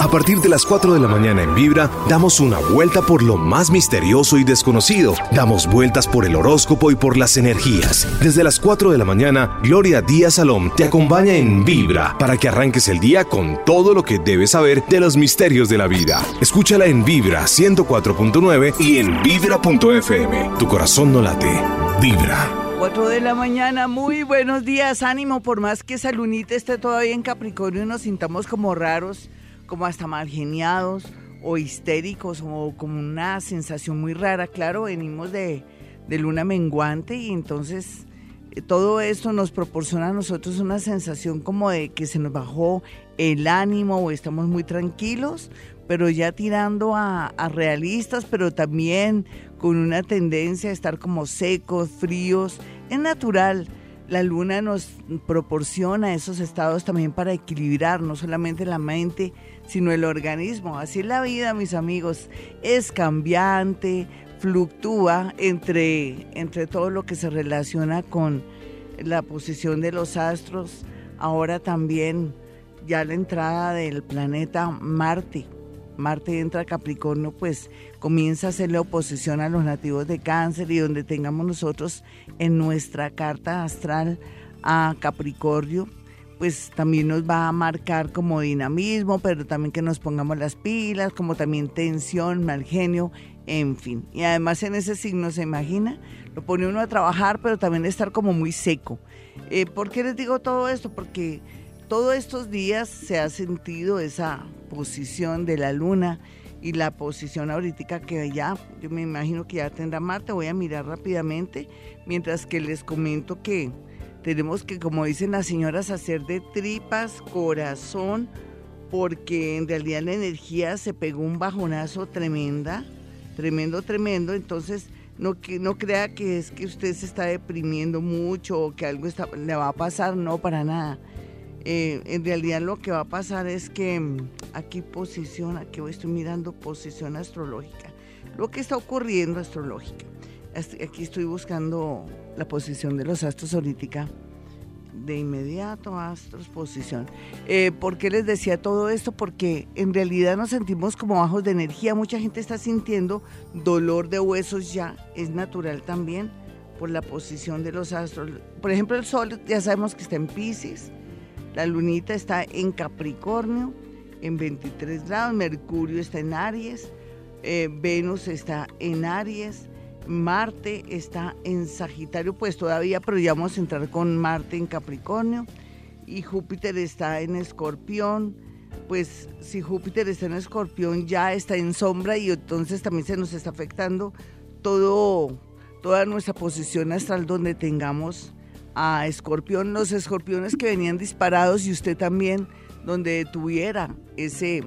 A partir de las 4 de la mañana en Vibra, damos una vuelta por lo más misterioso y desconocido. Damos vueltas por el horóscopo y por las energías. Desde las 4 de la mañana, Gloria Díaz Salom te acompaña en Vibra para que arranques el día con todo lo que debes saber de los misterios de la vida. Escúchala en Vibra 104.9 y en Vibra.fm. Tu corazón no late. Vibra. 4 de la mañana, muy buenos días, ánimo, por más que esa lunita esté todavía en Capricornio y nos sintamos como raros, como hasta mal geniados o histéricos o como una sensación muy rara, claro, venimos de, de luna menguante y entonces eh, todo esto nos proporciona a nosotros una sensación como de que se nos bajó el ánimo o estamos muy tranquilos, pero ya tirando a, a realistas, pero también con una tendencia a estar como secos, fríos. Es natural. La luna nos proporciona esos estados también para equilibrar no solamente la mente, sino el organismo. Así la vida, mis amigos. Es cambiante, fluctúa entre, entre todo lo que se relaciona con la posición de los astros. Ahora también ya la entrada del planeta Marte. Marte entra a Capricornio, pues comienza a hacerle oposición a los nativos de cáncer y donde tengamos nosotros en nuestra carta astral a Capricornio, pues también nos va a marcar como dinamismo, pero también que nos pongamos las pilas, como también tensión, mal genio, en fin. Y además en ese signo se imagina, lo pone uno a trabajar, pero también estar como muy seco. Eh, ¿Por qué les digo todo esto? Porque todos estos días se ha sentido esa posición de la luna y la posición ahorita que ya, yo me imagino que ya tendrá Marte, voy a mirar rápidamente, mientras que les comento que tenemos que, como dicen las señoras, hacer de tripas, corazón, porque en realidad la energía se pegó un bajonazo tremenda, tremendo, tremendo, entonces no, que, no crea que es que usted se está deprimiendo mucho o que algo le va a pasar, no, para nada. Eh, en realidad lo que va a pasar es que mm, aquí posición, aquí estoy mirando posición astrológica, lo que está ocurriendo astrológica. Aquí estoy buscando la posición de los astros ahorita. De inmediato, astros, posición. Eh, ¿Por qué les decía todo esto? Porque en realidad nos sentimos como bajos de energía. Mucha gente está sintiendo dolor de huesos ya. Es natural también por la posición de los astros. Por ejemplo, el Sol ya sabemos que está en Pisces la lunita está en Capricornio, en 23 grados, Mercurio está en Aries, eh, Venus está en Aries, Marte está en Sagitario, pues todavía, pero ya vamos a entrar con Marte en Capricornio, y Júpiter está en Escorpión, pues si Júpiter está en Escorpión ya está en sombra y entonces también se nos está afectando todo, toda nuestra posición astral donde tengamos a Escorpión, los escorpiones que venían disparados y usted también, donde tuviera ese,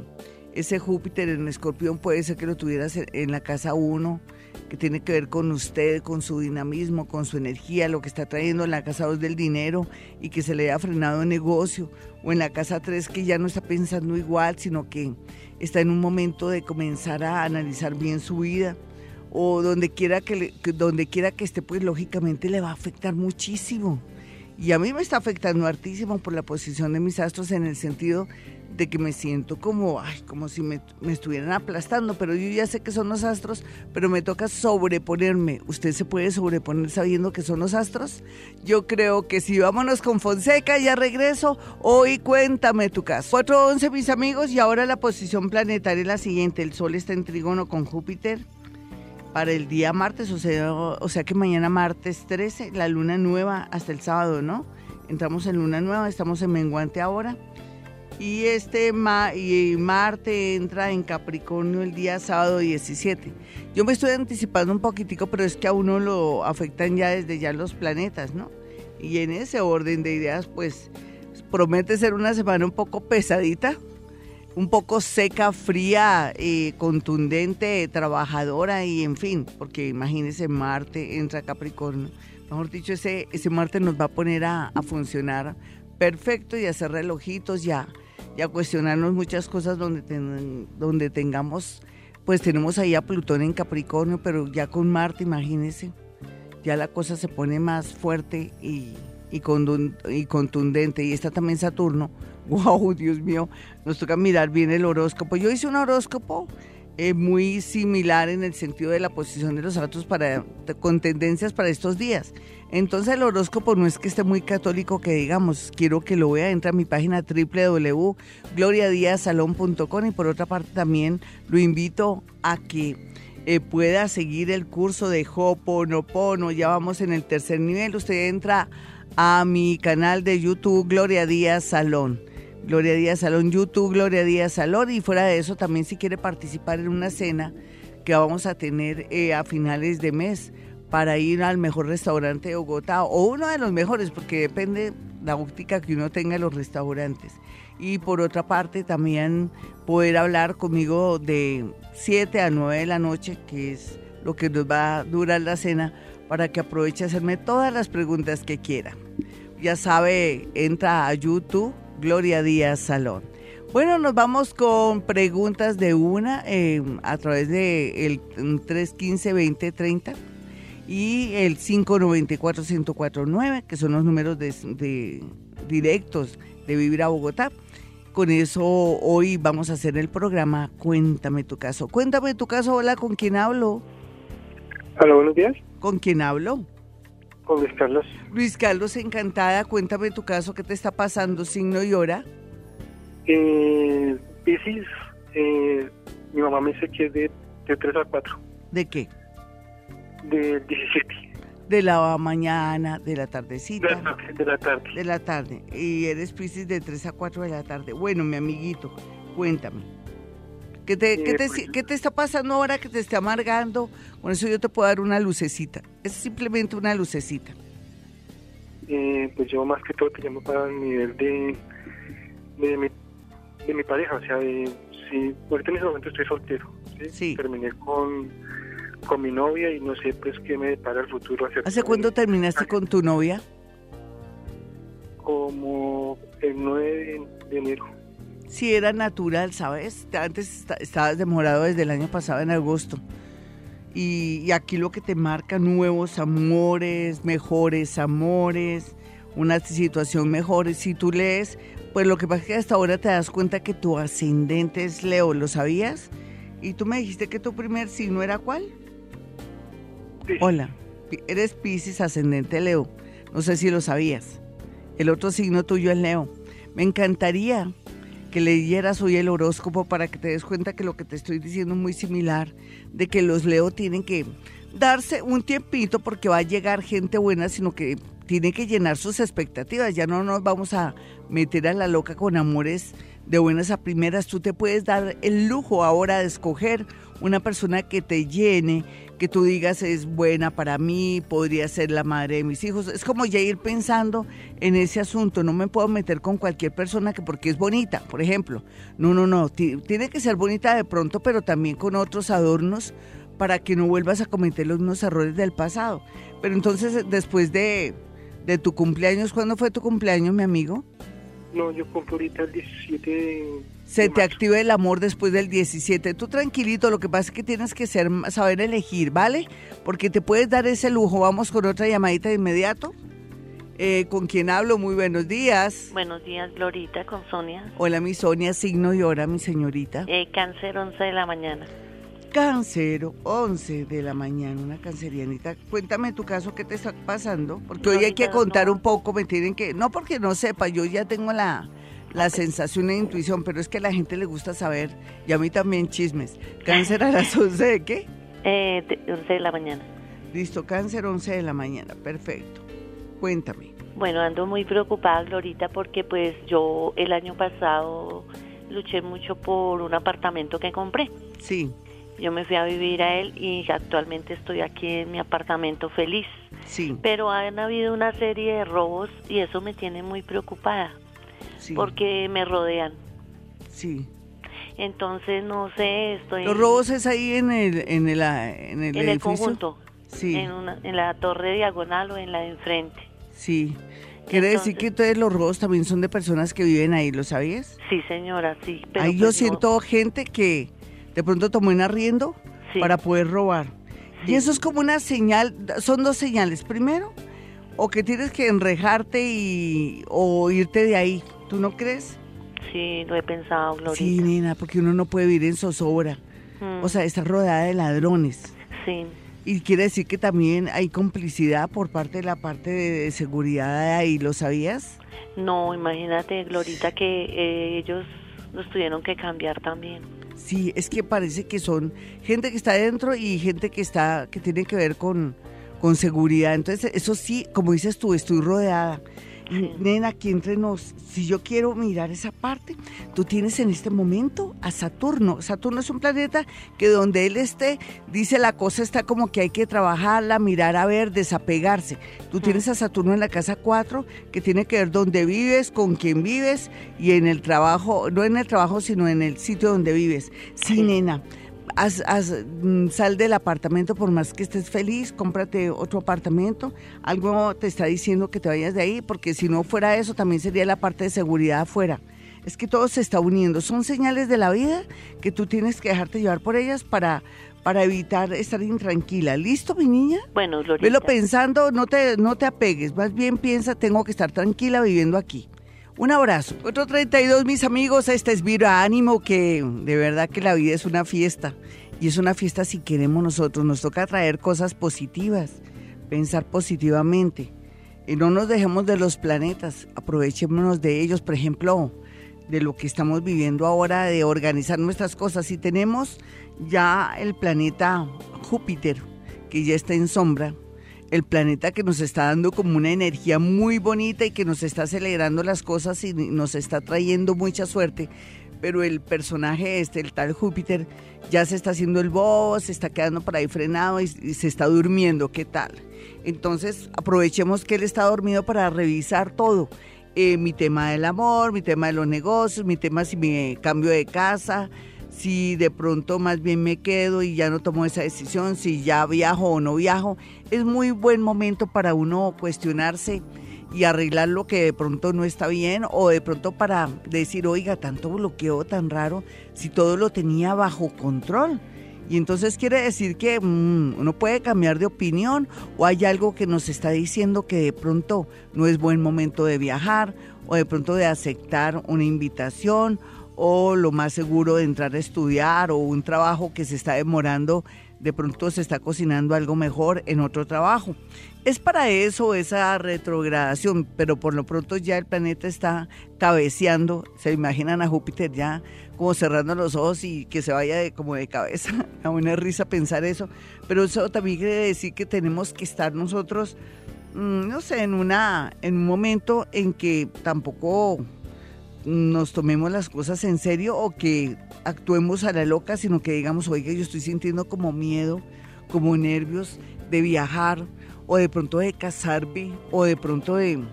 ese Júpiter en Escorpión, puede ser que lo tuviera en la casa 1, que tiene que ver con usted, con su dinamismo, con su energía, lo que está trayendo en la casa 2 del dinero y que se le haya frenado el negocio, o en la casa 3 que ya no está pensando igual, sino que está en un momento de comenzar a analizar bien su vida o donde quiera que, donde quiera que esté, pues lógicamente le va a afectar muchísimo. Y a mí me está afectando hartísimo por la posición de mis astros en el sentido de que me siento como, ay, como si me, me, estuvieran aplastando, pero yo ya sé que son los astros, pero me toca sobreponerme. ¿Usted se puede sobreponer sabiendo que son los astros? Yo creo que sí. Vámonos con Fonseca, ya regreso. Hoy cuéntame tu caso. 4.11 mis amigos y ahora la posición planetaria es la siguiente. El Sol está en trígono con Júpiter para el día martes, o sea, o sea que mañana martes 13, la luna nueva hasta el sábado, ¿no? Entramos en luna nueva, estamos en menguante ahora. Y este ma y Marte entra en Capricornio el día sábado 17. Yo me estoy anticipando un poquitico, pero es que a uno lo afectan ya desde ya los planetas, ¿no? Y en ese orden de ideas, pues promete ser una semana un poco pesadita, un poco seca, fría, eh, contundente, trabajadora y en fin, porque imagínese Marte entra a Capricornio. Mejor dicho, ese, ese Marte nos va a poner a, funcionar perfecto y a hacer relojitos ya y a cuestionarnos muchas cosas donde, donde tengamos, pues tenemos ahí a Plutón en Capricornio, pero ya con Marte, imagínese, ya la cosa se pone más fuerte y, y contundente. Y está también Saturno Wow, Dios mío, nos toca mirar bien el horóscopo. Yo hice un horóscopo eh, muy similar en el sentido de la posición de los astros para, con tendencias para estos días. Entonces el horóscopo no es que esté muy católico que digamos, quiero que lo vea, entra a mi página www.gloriadiasalón.com y por otra parte también lo invito a que eh, pueda seguir el curso de Hoponopono, ya vamos en el tercer nivel, usted entra a mi canal de YouTube Gloria Díaz Salón. Gloria Díaz Salón, YouTube Gloria Díaz Salón y fuera de eso también si quiere participar en una cena que vamos a tener eh, a finales de mes para ir al mejor restaurante de Bogotá o uno de los mejores porque depende la óptica que uno tenga en los restaurantes. Y por otra parte también poder hablar conmigo de 7 a 9 de la noche, que es lo que nos va a durar la cena, para que aproveche a hacerme todas las preguntas que quiera. Ya sabe, entra a YouTube Gloria Díaz Salón. Bueno, nos vamos con preguntas de una eh, a través de el 315-2030 y el 594-1049, que son los números de, directos de Vivir a Bogotá. Con eso hoy vamos a hacer el programa Cuéntame tu caso. Cuéntame tu caso, hola, ¿con quién hablo? Hola, buenos días. ¿Con quién hablo? Con Luis Carlos. Luis Carlos, encantada. Cuéntame tu caso, ¿qué te está pasando, signo y hora? Eh, Piscis, eh, mi mamá me dice que es de, de 3 a 4. ¿De qué? De 17. De la mañana, de la tardecita. De la tarde. De la tarde. De la tarde. Y eres Piscis de 3 a 4 de la tarde. Bueno, mi amiguito, cuéntame. ¿Qué te, ¿qué, te, pues- qué te está pasando ahora que te esté amargando? Con eso yo te puedo dar una lucecita. Es simplemente una lucecita. Eh, pues yo más que todo te llamo para el nivel de, de, mi, de mi pareja. O sea, de, sí, ahorita en ese momento estoy soltero. ¿sí? Sí. Terminé con, con mi novia y no sé pues qué me depara el futuro. Hacia ¿Hace cuándo terminaste con tu novia? Como el 9 de, de enero. Sí, era natural, ¿sabes? Antes esta- estabas demorado desde el año pasado en agosto. Y, y aquí lo que te marca nuevos amores, mejores amores, una situación mejor. Si tú lees, pues lo que pasa es que hasta ahora te das cuenta que tu ascendente es Leo, ¿lo sabías? Y tú me dijiste que tu primer signo era cuál? Sí. Hola, eres Pisces ascendente Leo. No sé si lo sabías. El otro signo tuyo es Leo. Me encantaría que leyeras hoy el horóscopo para que te des cuenta que lo que te estoy diciendo es muy similar, de que los Leo tienen que darse un tiempito porque va a llegar gente buena, sino que tiene que llenar sus expectativas. Ya no nos vamos a meter a la loca con amores de buenas a primeras. Tú te puedes dar el lujo ahora de escoger una persona que te llene, que tú digas es buena para mí, podría ser la madre de mis hijos. Es como ya ir pensando en ese asunto. No me puedo meter con cualquier persona que porque es bonita, por ejemplo. No, no, no. Ti- Tiene que ser bonita de pronto, pero también con otros adornos para que no vuelvas a cometer los mismos errores del pasado. Pero entonces, después de, de tu cumpleaños, ¿cuándo fue tu cumpleaños, mi amigo? No, yo compro ahorita el 17 de, Se de te marzo. activa el amor después del 17. Tú tranquilito, lo que pasa es que tienes que ser, saber elegir, ¿vale? Porque te puedes dar ese lujo. Vamos con otra llamadita de inmediato. Eh, ¿Con quién hablo? Muy buenos días. Buenos días, Glorita, con Sonia. Hola, mi Sonia, signo y hora, mi señorita. Eh, cáncer 11 de la mañana. Cáncer, 11 de la mañana, una cancerianita. Cuéntame tu caso, ¿qué te está pasando? Porque hoy hay que contar un poco, me tienen que... No porque no sepa, yo ya tengo la, la sensación e intuición, pero es que a la gente le gusta saber, y a mí también chismes. Cáncer a las 11 de qué? Eh, de- 11 de la mañana. Listo, cáncer 11 de la mañana, perfecto. Cuéntame. Bueno, ando muy preocupada, Glorita, porque pues yo el año pasado luché mucho por un apartamento que compré. Sí, Yo me fui a vivir a él y actualmente estoy aquí en mi apartamento feliz. sí, Pero han habido una serie de robos y eso me tiene muy preocupada sí, porque me rodean. sí. Entonces, no sé, estoy Los robos es ahí en el, en el, en el en el edificio. conjunto, Sí, en, una, en la torre diagonal o en la de enfrente. sí. Quiere decir que entonces los robos también son de personas que viven ahí, ¿lo sabías? Sí, señora, sí. Pero Ahí yo pues no- siento gente que de pronto tomó en arriendo Sí. para poder robar. Y eso es como una señal, son dos señales. Primero, o que tienes que enrejarte y, o irte de ahí. ¿Tú no crees? Sí, lo he pensado, Glorita. Sí, nena, porque uno no puede vivir en zozobra. Mm, O sea, está rodeada de ladrones. sí. Y quiere decir que también hay complicidad por parte de la parte de, seguridad ahí, ¿lo sabías? No, imagínate, Glorita, que eh, ellos nos tuvieron que cambiar también. Sí, es que parece que son gente que está dentro y gente que está que tiene que ver con, con seguridad. Entonces, eso sí, como dices tú, estoy rodeada. Nena, aquí entre nos, si yo quiero mirar esa parte, tú tienes en este momento a Saturno. Saturno es un planeta que donde él esté, dice la cosa está como que hay que trabajarla, mirar a ver, desapegarse. Tú tienes a Saturno en la casa 4, que tiene que ver dónde vives, con quién vives y en el trabajo, no en el trabajo, sino en el sitio donde vives. Sí, Sí. nena. Haz- haz, mm, sal del apartamento por más que estés feliz, cómprate otro apartamento. Algo te está diciendo que te vayas de ahí, porque si no fuera eso, también sería la parte de seguridad afuera. Es que todo se está uniendo. Son señales de la vida que tú tienes que dejarte llevar por ellas para, para evitar estar intranquila. ¿Listo, mi niña? Bueno, Glorita. Velo pensando, no te, no te apegues, más bien piensa, tengo que estar tranquila viviendo aquí. Un abrazo. Otro 32, mis amigos, este es Vira Ánimo, que de verdad que la vida es una fiesta. Y es una fiesta si queremos nosotros. Nos toca traer cosas positivas, pensar positivamente. Y no nos dejemos de los planetas, aprovechémonos de ellos, por ejemplo, de lo que estamos viviendo ahora, de organizar nuestras cosas. Si tenemos ya el planeta Júpiter, que ya está en sombra, el planeta que nos está dando como una energía muy bonita y que nos está acelerando las cosas y nos está trayendo mucha suerte. Pero el personaje este, el tal Júpiter, ya se está haciendo el bobo, se está quedando por ahí frenado y, se está durmiendo. ¿Qué tal? Entonces aprovechemos que él está dormido para revisar todo. Eh, mi tema del amor, mi tema de los negocios, mi tema si me cambio de casa, si de pronto más bien me quedo y ya no tomo esa decisión, si ya viajo o no viajo. Es muy buen momento para uno cuestionarse y arreglar lo que de pronto no está bien o de pronto para decir, oiga, tanto bloqueo tan raro, si todo lo tenía bajo control. Y entonces quiere decir que mm, uno puede cambiar de opinión o hay algo que nos está diciendo que de pronto no es buen momento de viajar o de pronto de aceptar una invitación o lo más seguro de entrar a estudiar o un trabajo que se está demorando, de pronto se está cocinando algo mejor en otro trabajo. Es para eso esa retrogradación, pero por lo pronto ya el planeta está cabeceando, se imaginan a Júpiter ya como cerrando los ojos y que se vaya como de cabeza, a una risa pensar eso, pero eso también quiere decir que tenemos que estar nosotros, mm, no sé, en, una, en un momento en que tampoco nos tomemos las cosas en serio o que actuemos a la loca, sino que digamos, oiga, yo estoy sintiendo como miedo, como nervios de viajar o de pronto de casarme o de pronto de,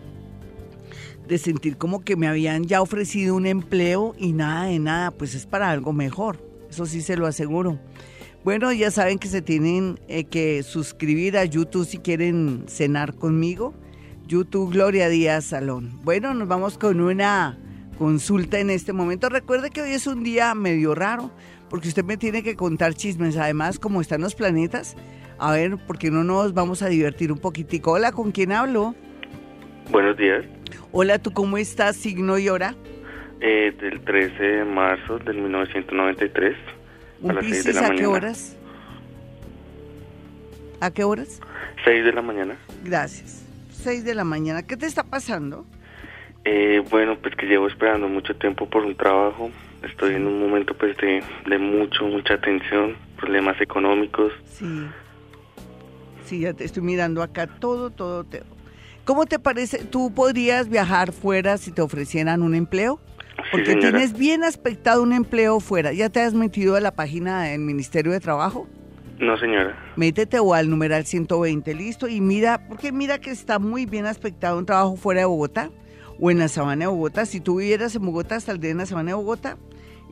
de sentir como que me habían ya ofrecido un empleo y nada de nada, pues es para algo mejor, eso sí se lo aseguro. Bueno, ya saben que se tienen eh, que suscribir a YouTube si quieren cenar conmigo. YouTube Gloria Díaz Salón. Bueno, nos vamos con una consulta en este momento. Recuerde que hoy es un día medio raro, porque usted me tiene que contar chismes. Además, como están los planetas, a ver, ¿por qué no nos vamos a divertir un poquitico? Hola, ¿con quién hablo? Buenos días. Hola, ¿tú cómo estás? Signo y hora. Eh, del 13 de marzo del 1993 a ¿Un las 6 de la a mañana. qué horas? ¿A qué horas? 6 de la mañana. Gracias. 6 de la mañana. ¿Qué te está pasando? Eh, bueno, pues que llevo esperando mucho tiempo por un trabajo. Estoy en un momento pues de, de mucho, mucha tensión, problemas económicos. Sí. Sí, ya te estoy mirando acá todo, todo. Te... ¿Cómo te parece? ¿Tú podrías viajar fuera si te ofrecieran un empleo? Porque sí, tienes bien aspectado un empleo fuera. ¿Ya te has metido a la página del Ministerio de Trabajo? No, señora. Métete o al numeral 120, listo. Y mira, porque mira que está muy bien aspectado un trabajo fuera de Bogotá o en la sabana de Bogotá. Si tú vivieras en Bogotá, saldría en la sabana de Bogotá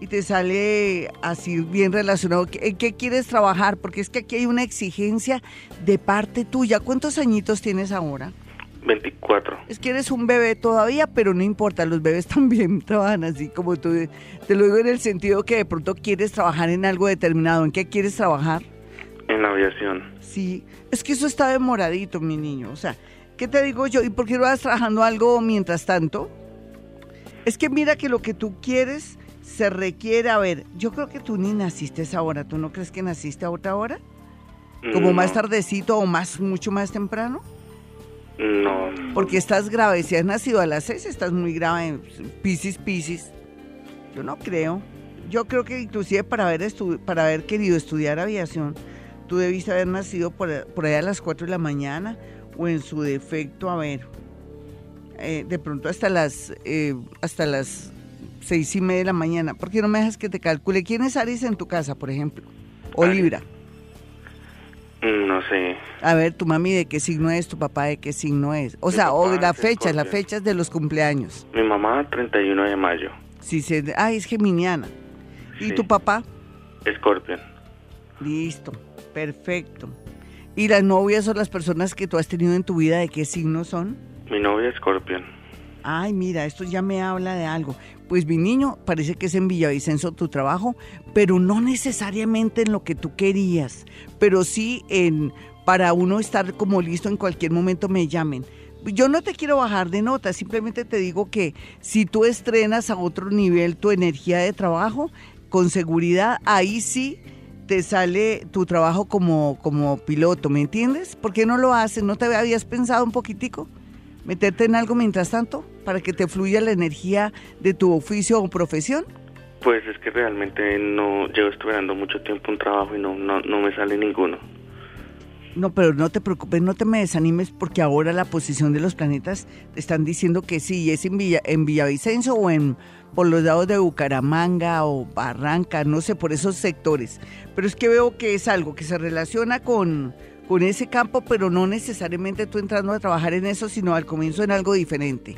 y te sale así bien relacionado. ¿En qué quieres trabajar? Porque es que aquí hay una exigencia de parte tuya. ¿Cuántos añitos tienes ahora? 24. Es que eres un bebé todavía, pero no importa, los bebés también trabajan así como tú. Te lo digo en el sentido que de pronto quieres trabajar en algo determinado. ¿En qué quieres trabajar? En la aviación. Sí, es que eso está demoradito, mi niño. O sea, ¿qué te digo yo? ¿Y por qué no vas trabajando algo mientras tanto? Es que mira que lo que tú quieres se requiere, a ver, yo creo que tú ni naciste a esa hora, ¿tú no crees que naciste a otra hora? ¿Como más tardecito o más, mucho más temprano? No. Porque estás grave, si has nacido a las seis, estás muy grave, piscis, piscis. Yo no creo. Yo creo que inclusive para haber, para haber querido estudiar aviación, tú debiste haber nacido por, por allá a las 4 de la mañana o en su defecto, a ver, eh, de pronto hasta las, eh, hasta las seis y media de la mañana. ¿Por qué no me dejas que te calcule? ¿Quién es Aries en tu casa, por ejemplo? ¿O Libra? No sé. A ver, tu mami de qué signo es, tu papá de qué signo es. O sea, o la fecha, las fechas de los cumpleaños. Mi mamá, 31 de mayo. Sí, se, ah, es geminiana. ¿Y tu papá? Scorpion. Listo, perfecto. ¿Y las novias o las personas que tú has tenido en tu vida de qué signo son? Mi novia es Scorpion. Ay, mira, esto ya me habla de algo. Pues mi niño, parece que es en Villavicencio tu trabajo, pero no necesariamente en lo que tú querías, pero sí en para uno estar como listo en cualquier momento me llamen. Yo no te quiero bajar de nota, simplemente te digo que si tú estrenas a otro nivel tu energía de trabajo, con seguridad, ahí sí te sale tu trabajo como, como piloto, ¿me entiendes? ¿Por qué no lo haces? ¿No te habías pensado un poquitico? ¿Meterte en algo mientras tanto para que te fluya la energía de tu oficio o profesión? Pues es que realmente no llevo esperando mucho tiempo un trabajo y no, no, no me sale ninguno. No, pero no te preocupes, no te me desanimes porque ahora la posición de los planetas te están diciendo que sí, es en, Villa, en Villavicencio o en por los lados de Bucaramanga o Barranca, no sé, por esos sectores. Pero es que veo que es algo que se relaciona con, con ese campo, pero no necesariamente tú entrando a trabajar en eso, sino al comienzo en algo diferente.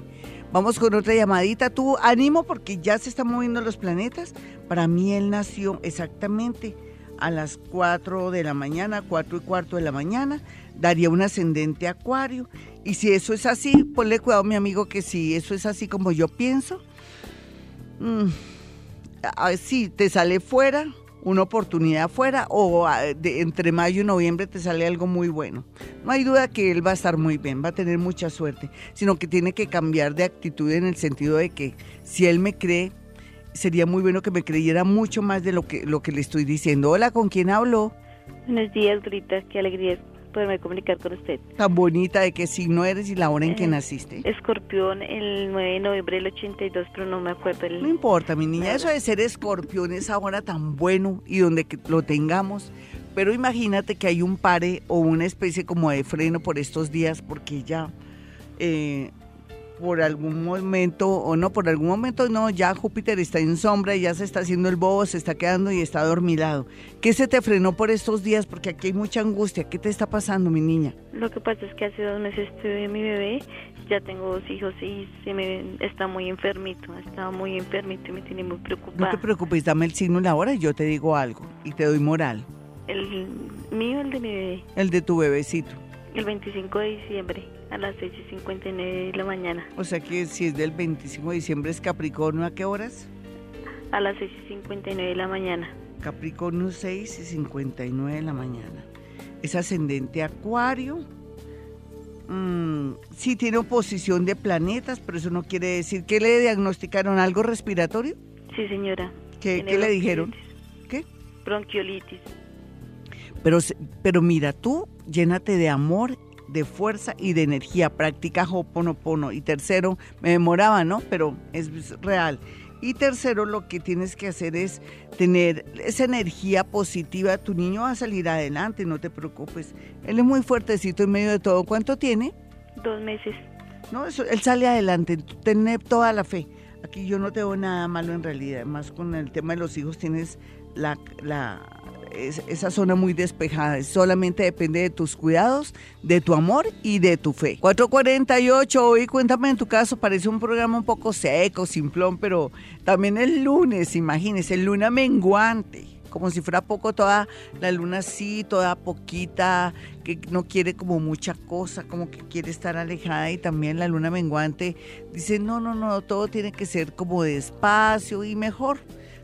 Vamos con otra llamadita. Tú ánimo porque ya se están moviendo los planetas. Para mí él nació exactamente a las 4 de la mañana, 4 y cuarto de la mañana. Daría un ascendente acuario. Y si eso es así, ponle cuidado mi amigo que si eso es así como yo pienso, Mm, si te sale fuera, una oportunidad fuera, o entre mayo y noviembre te sale algo muy bueno. No hay duda que él va a estar muy bien, va a tener mucha suerte, sino que tiene que cambiar de actitud en el sentido de que si él me cree, sería muy bueno que me creyera mucho más de lo que, lo que le estoy diciendo. Hola, ¿con quién hablo? Buenos días, Grita, qué alegría poderme comunicar con usted. Tan bonita, ¿de qué signo eres y la hora en que eh, naciste? Escorpión, el 9 de noviembre del 82, pero no me acuerdo. El... No importa, mi niña, eso de ser escorpión es ahora tan bueno y donde lo tengamos. Pero imagínate que hay un pare o una especie como de freno por estos días porque ya eh, por algún momento, o no, por algún momento no, ya Júpiter está en sombra y ya se está haciendo el bobo, se está quedando y está dormilado. ¿Qué se te frenó por estos días? Porque aquí hay mucha angustia. ¿Qué te está pasando, mi niña? Lo que pasa es que hace dos meses tuve mi bebé, ya tengo dos hijos y se me está muy enfermito, está muy enfermito y me tiene muy preocupada. No te preocupes, dame el signo y la hora y yo te digo algo y te doy moral. ¿El mío el de mi bebé? El de tu bebecito. El 25 de diciembre a las 6 y 59 de la mañana. O sea que si es del 25 de diciembre es Capricornio, ¿a qué horas? A las 6 y 59 de la mañana. Capricornio 6 y 59 de la mañana. Es ascendente Acuario. Mm, sí tiene oposición de planetas, pero eso no quiere decir que le diagnosticaron algo respiratorio. Sí, señora. ¿Qué, ¿qué le dijeron? ¿Qué? Bronquiolitis. Pero, pero mira, tú llénate de amor, de fuerza y de energía. Practica Ho'oponopono. Y tercero, me demoraba, ¿no? Pero es real. Y tercero, lo que tienes que hacer es tener esa energía positiva. Tu niño va a salir adelante, no te preocupes. Él es muy fuertecito en medio de todo. ¿Cuánto tiene? Dos meses. No, eso, él sale adelante. Tener toda la fe. Aquí yo no tengo nada malo en realidad. Más con el tema de los hijos tienes la, la esa zona muy despejada. Solamente depende de tus cuidados, de tu amor y de tu fe. 448, hoy cuéntame en tu caso, parece un programa un poco seco, simplón, pero también el lunes, imagínese, el luna menguante como si fuera poco toda la luna así, toda poquita, que no quiere como mucha cosa, como que quiere estar alejada y también la luna menguante dice, no, no, no, todo tiene que ser como despacio y mejor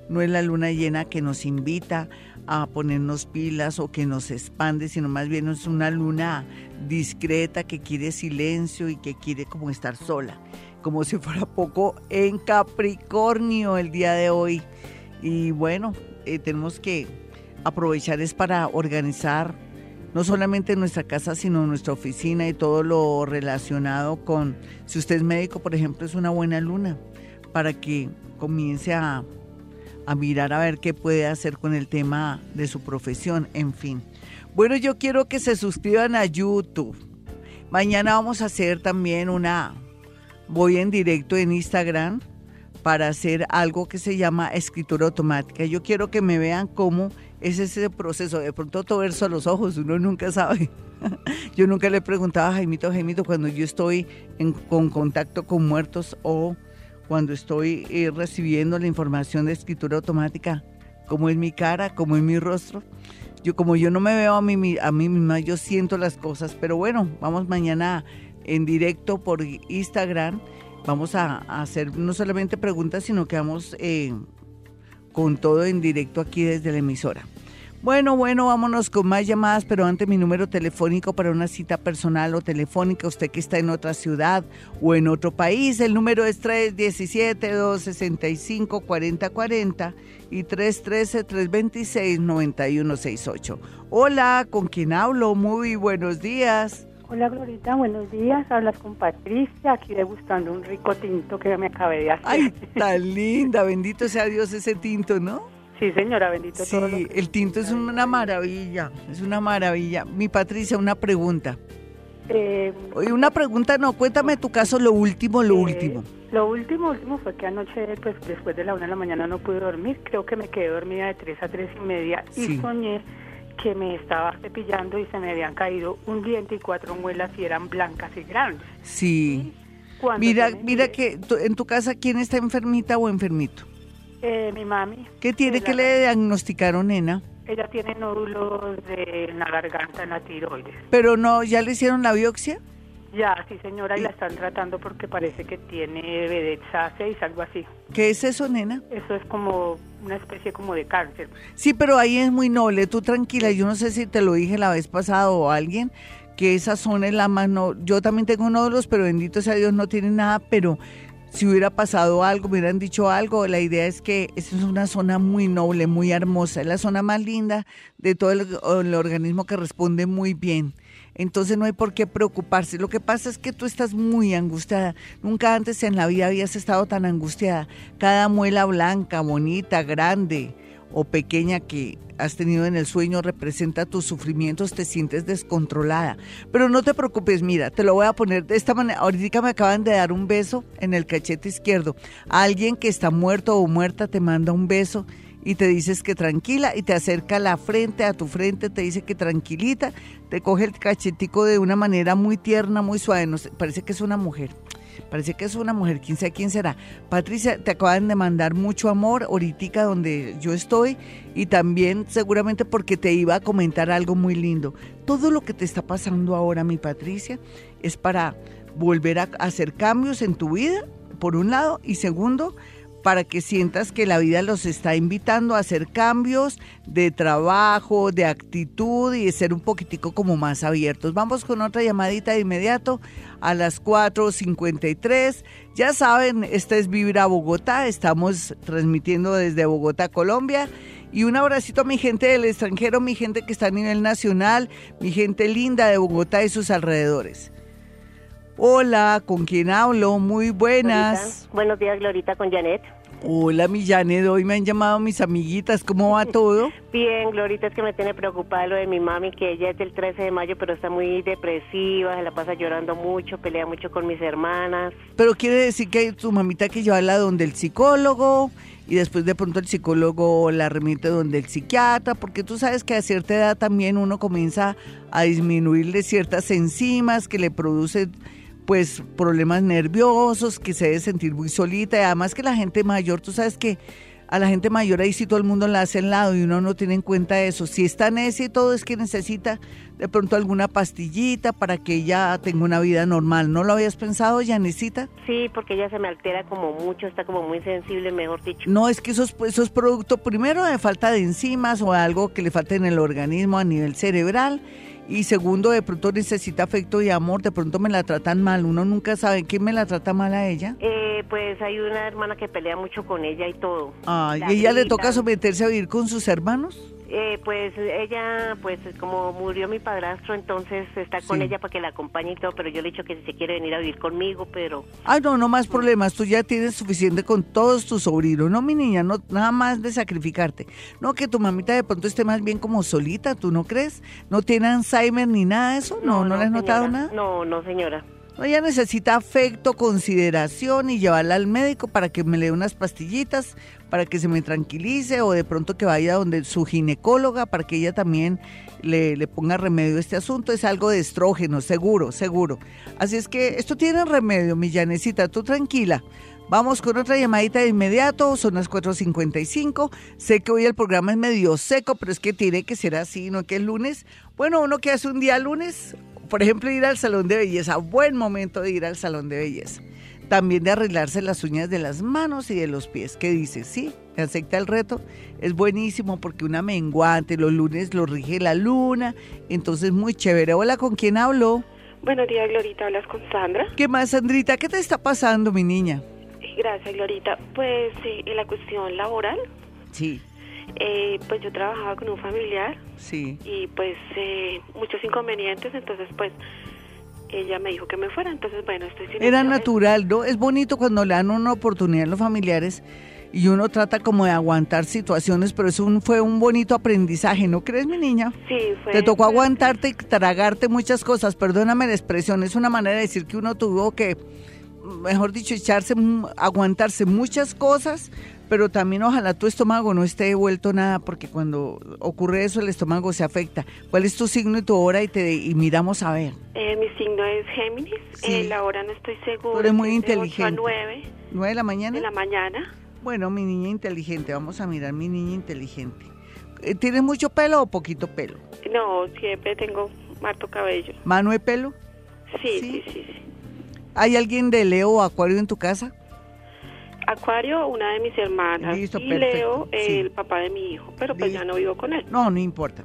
no es la luna llena que nos invita a ponernos pilas o que nos expande, sino más bien es una luna discreta que quiere silencio y que quiere como estar sola, como si fuera poco en Capricornio el día de hoy. Y bueno, eh, tenemos que aprovechar es para organizar no solamente nuestra casa, sino nuestra oficina y todo lo relacionado con, si usted es médico, por ejemplo, es una buena luna para que comience a, a mirar a ver qué puede hacer con el tema de su profesión, en fin. Bueno, yo quiero que se suscriban a YouTube. Mañana vamos a hacer también una, voy en directo en Instagram para hacer algo que se llama escritura automática. Yo quiero que me vean cómo es ese proceso. De pronto todo verso a los ojos, uno nunca sabe. yo nunca le preguntaba a Jaimito, Jaimito, cuando yo estoy en, con contacto con muertos o cuando estoy eh, recibiendo la información de escritura automática, cómo es mi cara, cómo es mi rostro. Yo como yo no me veo a mí, a mí misma, yo siento las cosas. Pero bueno, vamos mañana en directo por Instagram Vamos a, hacer no solamente preguntas, sino que vamos eh, con todo en directo aquí desde la emisora. Bueno, bueno, vámonos con más llamadas, pero antes mi número telefónico para una cita personal o telefónica, usted que está en otra ciudad o en otro país, el número es 317-265-4040 y 313-326-9168. Hola, ¿con quién hablo? Muy buenos días. Hola Glorita, buenos días. Hablas con Patricia, aquí degustando un rico tinto que me acabé de hacer. Ay, tan linda, bendito sea Dios ese tinto, ¿no? Sí, señora, bendito sí, el tinto es una maravilla, es una maravilla. Mi Patricia, una pregunta. Eh, Oye, una pregunta, no, cuéntame tu caso, lo último, lo eh, último. Lo último, último fue que anoche, pues después de la una de la mañana no pude dormir, creo que me quedé dormida de tres a tres y media y soñé que me estaba cepillando y se me habían caído un diente y cuatro muelas y eran blancas y grandes. Sí. Mira, mira que en tu casa, ¿quién está enfermita o enfermito? Eh, mi mami. ¿Qué tiene que le diagnosticaron, nena? Ella tiene nódulos de la garganta, en la tiroides. Pero no, ¿ya le hicieron la biopsia? Ya, sí señora, y la están tratando porque parece que tiene vedetza 6, algo así. ¿Qué es eso, nena? Eso es como una especie como de cáncer. Sí, pero ahí es muy noble, tú tranquila, yo no sé si te lo dije la vez pasada o alguien, que esa zona es la más no, yo también tengo nódulos, pero bendito sea Dios no tiene nada, pero si hubiera pasado algo, me hubieran dicho algo, la idea es que esa es una zona muy noble, muy hermosa, es la zona más linda de todo el organismo que responde muy bien entonces no hay por qué preocuparse. Lo que pasa es que tú estás muy angustiada. Nunca antes en la vida habías estado tan angustiada. Cada muela blanca, bonita, grande o pequeña que has tenido en el sueño representa tus sufrimientos, te sientes descontrolada. Pero no te preocupes, mira, te lo voy a poner de esta manera. Ahorita me acaban de dar un beso en el cachete izquierdo. Alguien que está muerto o muerta te manda un beso y te dices que tranquila y te acerca la frente a tu frente, te dice que tranquilita, te coge el cachetico de una manera muy tierna, muy suave, no parece que es una mujer. Parece que es una mujer, quién sabe quién será. Patricia, te acaban de mandar mucho amor ahorita donde yo estoy y también seguramente porque te iba a comentar algo muy lindo. Todo lo que te está pasando ahora, mi Patricia, es para volver a hacer cambios en tu vida, por un lado, y segundo, para que sientas que la vida los está invitando a hacer cambios de trabajo, de actitud y de ser un poquitico como más abiertos. Vamos con otra llamadita de inmediato a las 4.53. Ya saben, esta es Vibra Bogotá, estamos transmitiendo desde Bogotá, Colombia. Y un abracito a mi gente del extranjero, mi gente que está a nivel nacional, mi gente linda de Bogotá y sus alrededores. Hola, ¿con quién hablo? Muy buenas. Buenos días, Glorita, con Janet. Hola, mi Janet, hoy me han llamado mis amiguitas, ¿cómo va todo? Bien, Glorita, es que me tiene preocupada lo de mi mami, que ella es del 13 de mayo, pero está muy depresiva, se la pasa llorando mucho, pelea mucho con mis hermanas. Pero quiere decir que tu mamita que llevarla donde el psicólogo y después de pronto el psicólogo la remite donde el psiquiatra, porque tú sabes que a cierta edad también uno comienza a disminuirle ciertas enzimas que le producen pues problemas nerviosos, que se debe sentir muy solita y además que la gente mayor, tú sabes que a la gente mayor ahí sí todo el mundo la hace al lado y uno no tiene en cuenta eso. Si está necia y todo es que necesita de pronto alguna pastillita para que ella tenga una vida normal. ¿No lo habías pensado, necesita Sí, porque ella se me altera como mucho, está como muy sensible, mejor dicho. No, es que eso es, eso es producto primero de falta de enzimas o algo que le falta en el organismo a nivel cerebral y segundo, de pronto necesita afecto y amor, de pronto me la tratan mal, uno nunca sabe quién me la trata mal a ella. Eh, pues hay una hermana que pelea mucho con ella y todo. Ah, ¿y ella le toca someterse a vivir con sus hermanos? Eh, pues ella, pues como murió mi padrastro, entonces está con ella para que la acompañe y todo, pero yo le he dicho que si se quiere venir a vivir conmigo, pero... Ay, no, no más problemas, tú ya tienes suficiente con todos tus sobrinos, no mi niña, no nada más de sacrificarte. No, que tu mamita de pronto esté más bien como solita, ¿tú no crees? ¿No tiene Alzheimer ni nada de eso? ¿No, no, le has notado nada? No, no, señora. Ella necesita afecto, consideración y llevarla al médico para que me le dé unas pastillitas, para que se me tranquilice o de pronto que vaya donde su ginecóloga para que ella también le, le ponga remedio a este asunto. Es algo de estrógeno, seguro, seguro. Así es que esto tiene remedio, mi llanecita, tú tranquila. Vamos con otra llamadita de inmediato, son las 4.55. Sé que hoy el programa es medio seco, pero es que tiene que ser así, ¿no? Que es lunes. Bueno, uno que hace un día lunes, por ejemplo, ir al salón de belleza, buen momento de ir al salón de belleza. También de arreglarse las uñas de las manos y de los pies. ¿Qué dice? Sí, acepta el reto. Es buenísimo porque una menguante, los lunes lo rige la luna. Entonces, muy chévere. Hola, ¿con quién hablo? Buenos días, Glorita. ¿Hablas con Sandra? ¿Qué más, Sandrita? ¿Qué te está pasando, mi niña? Gracias, Glorita. Pues sí, en la cuestión laboral. Sí. Eh, pues yo trabajaba con un familiar. Sí. Y pues eh, muchos inconvenientes, entonces pues ella me dijo que me fuera, entonces bueno, estoy sin Era natural, ¿no? Es bonito cuando le dan una oportunidad a los familiares y uno trata como de aguantar situaciones, pero eso fue un bonito aprendizaje, ¿no crees, mi niña? Sí, fue. Te tocó aguantarte y tragarte muchas cosas, perdóname la expresión, es una manera de decir que uno tuvo que, mejor dicho, echarse, aguantarse muchas cosas pero también ojalá tu estómago no esté vuelto nada, porque cuando ocurre eso el estómago se afecta. ¿Cuál es tu signo y tu hora? Y, te, y miramos a ver. Eh, mi signo es Géminis, eh, la hora no estoy segura. Tú eres muy inteligente. 9. ¿9 de la mañana? De la mañana. Bueno, mi niña inteligente, vamos a mirar mi niña inteligente. Eh, ¿Tienes mucho pelo o poquito pelo? No, siempre tengo harto cabello. ¿Mano de pelo? Sí, sí, sí, sí. ¿Hay alguien de Leo o Acuario en tu casa? Acuario, una de mis hermanas. y Leo, el papá de mi hijo. Pero pues ya no vivo con él. No, no importa.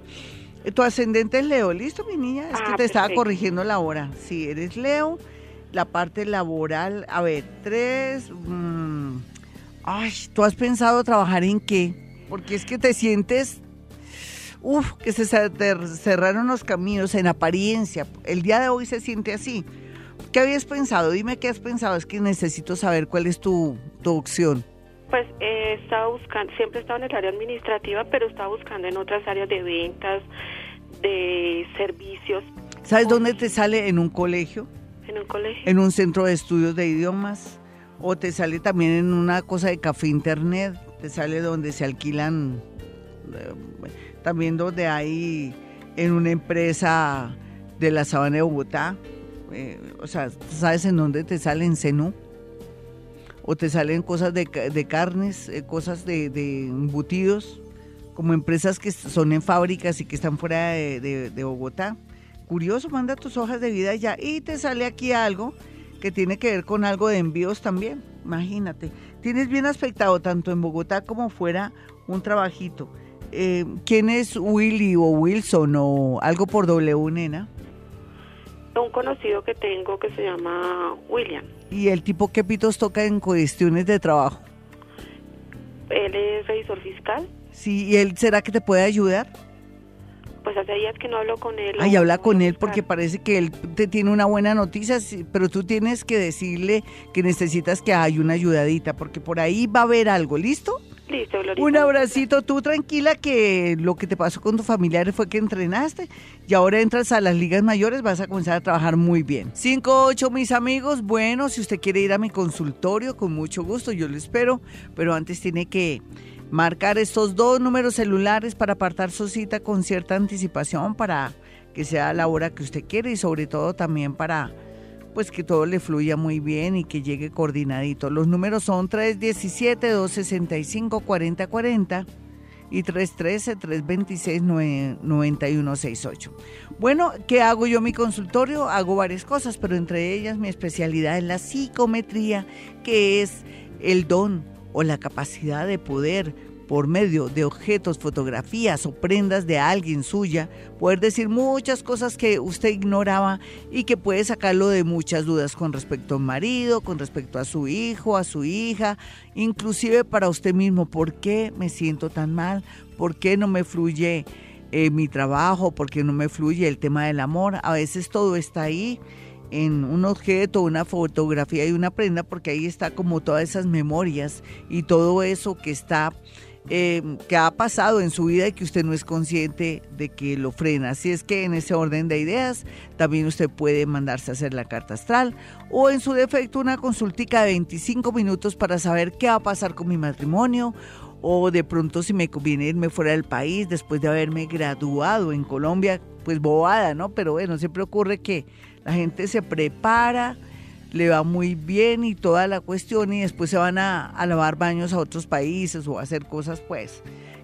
Tu ascendente es Leo, ¿listo, mi niña? Es que ah, te estaba corrigiendo la hora. Sí, eres Leo. La parte laboral, a ver, tres. Mm, ay, ¿tú has pensado trabajar en qué? Porque es que te sientes. Uf, que se cerraron los caminos en apariencia. El día de hoy se siente así. ¿Qué habías pensado? Dime qué has pensado. Es que necesito saber cuál es tu, opción. Pues he estado buscando, siempre he estado en el área administrativa, pero he estado buscando en otras áreas de ventas, de servicios. ¿Sabes dónde te sale? ¿En un colegio? En un colegio. ¿En un centro de estudios de idiomas? ¿O te sale también en una cosa de café internet? ¿Te sale donde se alquilan? Eh, también donde hay en una empresa de la Sabana de Bogotá eh, o sea, ¿sabes en dónde te salen cenú? O te salen cosas de, carnes, eh, cosas de, embutidos, como empresas que son en fábricas y que están fuera de, Bogotá. Curioso, manda tus hojas de vida ya y te sale aquí algo que tiene que ver con algo de envíos también. Imagínate, tienes bien aspectado tanto en Bogotá como fuera un trabajito. Eh, ¿Quién es Willy o Wilson o algo por W, nena? Un conocido que tengo que se llama William. ¿Y el tipo qué pitos toca en cuestiones de trabajo? Él es revisor fiscal. Sí, ¿y él será que te puede ayudar? Pues hace días que no hablo con él. Ay, habla con él porque parece que él te tiene una buena noticia, pero tú tienes que decirle que necesitas que haya una ayudadita, porque por ahí va a haber algo, ¿listo? Un abracito, tú tranquila que lo que te pasó con tu familiar fue que entrenaste y ahora entras a las ligas mayores, vas a comenzar a trabajar muy bien. 5-8 mis amigos, bueno, si usted quiere ir a mi consultorio, con mucho gusto, yo lo espero, pero antes tiene que marcar estos dos números celulares para apartar su cita con cierta anticipación para que sea la hora que usted quiere y sobre todo también para pues que todo le fluya muy bien y que llegue coordinadito. Los números son 317-265-4040 y 313-326-9168. Bueno, ¿qué hago yo en mi consultorio? Hago varias cosas, pero entre ellas mi especialidad es la psicometría, que es el don o la capacidad de poder por medio de objetos, fotografías o prendas de alguien suya, poder decir muchas cosas que usted ignoraba y que puede sacarlo de muchas dudas con respecto al marido, con respecto a su hijo, a su hija, inclusive para usted mismo, ¿por qué me siento tan mal? ¿Por qué no me fluye eh, mi trabajo? ¿Por qué no me fluye el tema del amor? A veces todo está ahí en un objeto, una fotografía y una prenda, porque ahí está como todas esas memorias y todo eso que está eh, que ha pasado en su vida y que usted no es consciente de que lo frena. Así es que en ese orden de ideas también usted puede mandarse a hacer la carta astral o en su defecto una consultica de 25 minutos para saber qué va a pasar con mi matrimonio o de pronto si me conviene irme fuera del país después de haberme graduado en Colombia, pues bobada, ¿no? Pero bueno, siempre ocurre que la gente se prepara le va muy bien y toda la cuestión y después se van a, lavar baños a otros países o a hacer cosas pues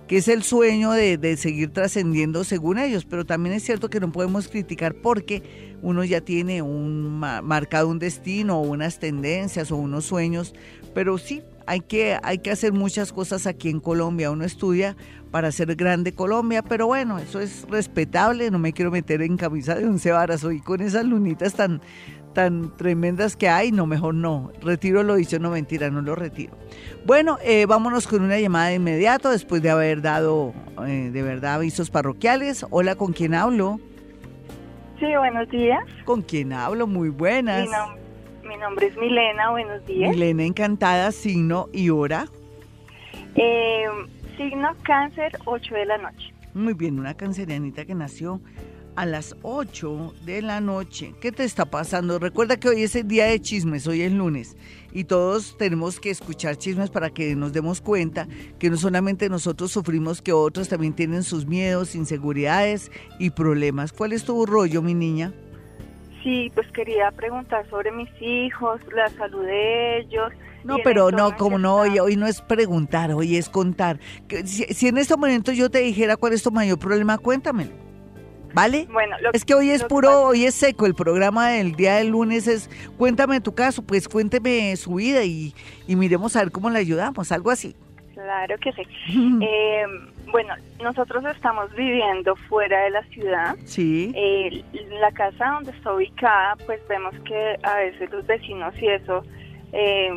que es el sueño de, de seguir trascendiendo según ellos, pero también es cierto que no podemos criticar porque uno ya tiene un marcado un destino o unas tendencias o unos sueños, pero sí, hay que, hay que hacer muchas cosas aquí en Colombia, uno estudia para hacer grande Colombia, pero bueno, eso es respetable, no me quiero meter en camisa de once varas, hoy con esas lunitas tan, tan tremendas que hay, no, mejor no. Retiro lo dicho, no mentira, no lo retiro. Bueno, eh, vámonos con una llamada de inmediato después de haber dado eh, de verdad avisos parroquiales. Hola, ¿con quién hablo? Sí, buenos días. ¿Con quién hablo? Muy buenas. Mi, nombre es Milena, buenos días. Milena, encantada, signo y hora. Eh, signo cáncer, 8 de la noche. Muy bien, una cancerianita que nació a las 8 de la noche. ¿Qué te está pasando? Recuerda que hoy es el día de chismes, hoy es lunes y todos tenemos que escuchar chismes para que nos demos cuenta que no solamente nosotros sufrimos, que otros también tienen sus miedos, inseguridades y problemas. ¿Cuál es tu rollo, mi niña? Sí, pues quería preguntar sobre mis hijos, la salud de ellos. No, pero no, como no, hoy, hoy no es preguntar, hoy es contar. Si, si en este momento yo te dijera cuál es tu mayor problema, cuéntamelo. ¿Vale? Bueno, es que hoy es puro, hoy es seco. El programa del día del lunes es cuéntame tu caso, pues cuénteme su vida y, miremos a ver cómo le ayudamos, algo así. Claro que sí. eh, bueno, nosotros estamos viviendo fuera de la ciudad. Sí. Eh, la casa donde está ubicada, pues vemos que a veces los vecinos y eso eh,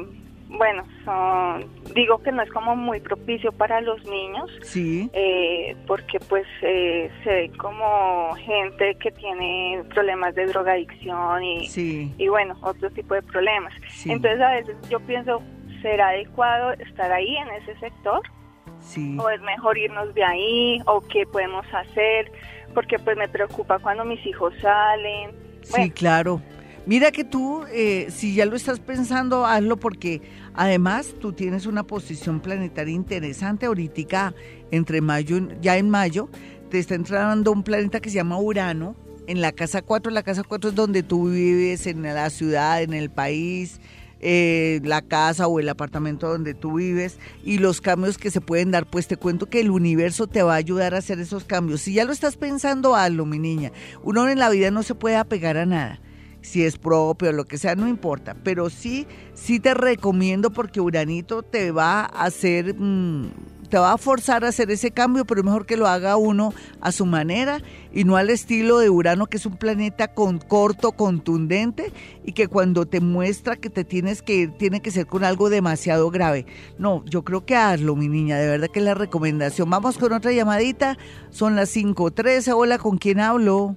bueno, son, digo que no es como muy propicio para los niños. Sí. Eh, porque pues eh, se ve como gente que tiene problemas de drogadicción y, y bueno, otro tipo de problemas. Entonces a veces yo pienso, ¿será adecuado estar ahí en ese sector? Sí. ¿O es mejor irnos de ahí? ¿O qué podemos hacer? Porque pues me preocupa cuando mis hijos salen. Sí, claro. Mira que tú, eh, si ya lo estás pensando, hazlo porque además tú tienes una posición planetaria interesante ahorita, entre mayo, ya en mayo, te está entrando un planeta que se llama Urano, en la casa 4, la casa 4 es donde tú vives, en la ciudad, en el país, eh, la casa o el apartamento donde tú vives y los cambios que se pueden dar, pues te cuento que el universo te va a ayudar a hacer esos cambios. Si ya lo estás pensando, hazlo, mi niña. Uno en la vida no se puede apegar a nada si es propio lo que sea, no importa. Pero sí, sí te recomiendo porque Uranito te va a hacer, mm, te va a forzar a hacer ese cambio, pero es mejor que lo haga uno a su manera y no al estilo de Urano, que es un planeta con corto, contundente y que cuando te muestra que te tienes que ir, tiene que ser con algo demasiado grave. No, yo creo que hazlo, mi niña, de verdad que es la recomendación. Vamos con otra llamadita, son las 5.13. Hola, ¿con quién hablo?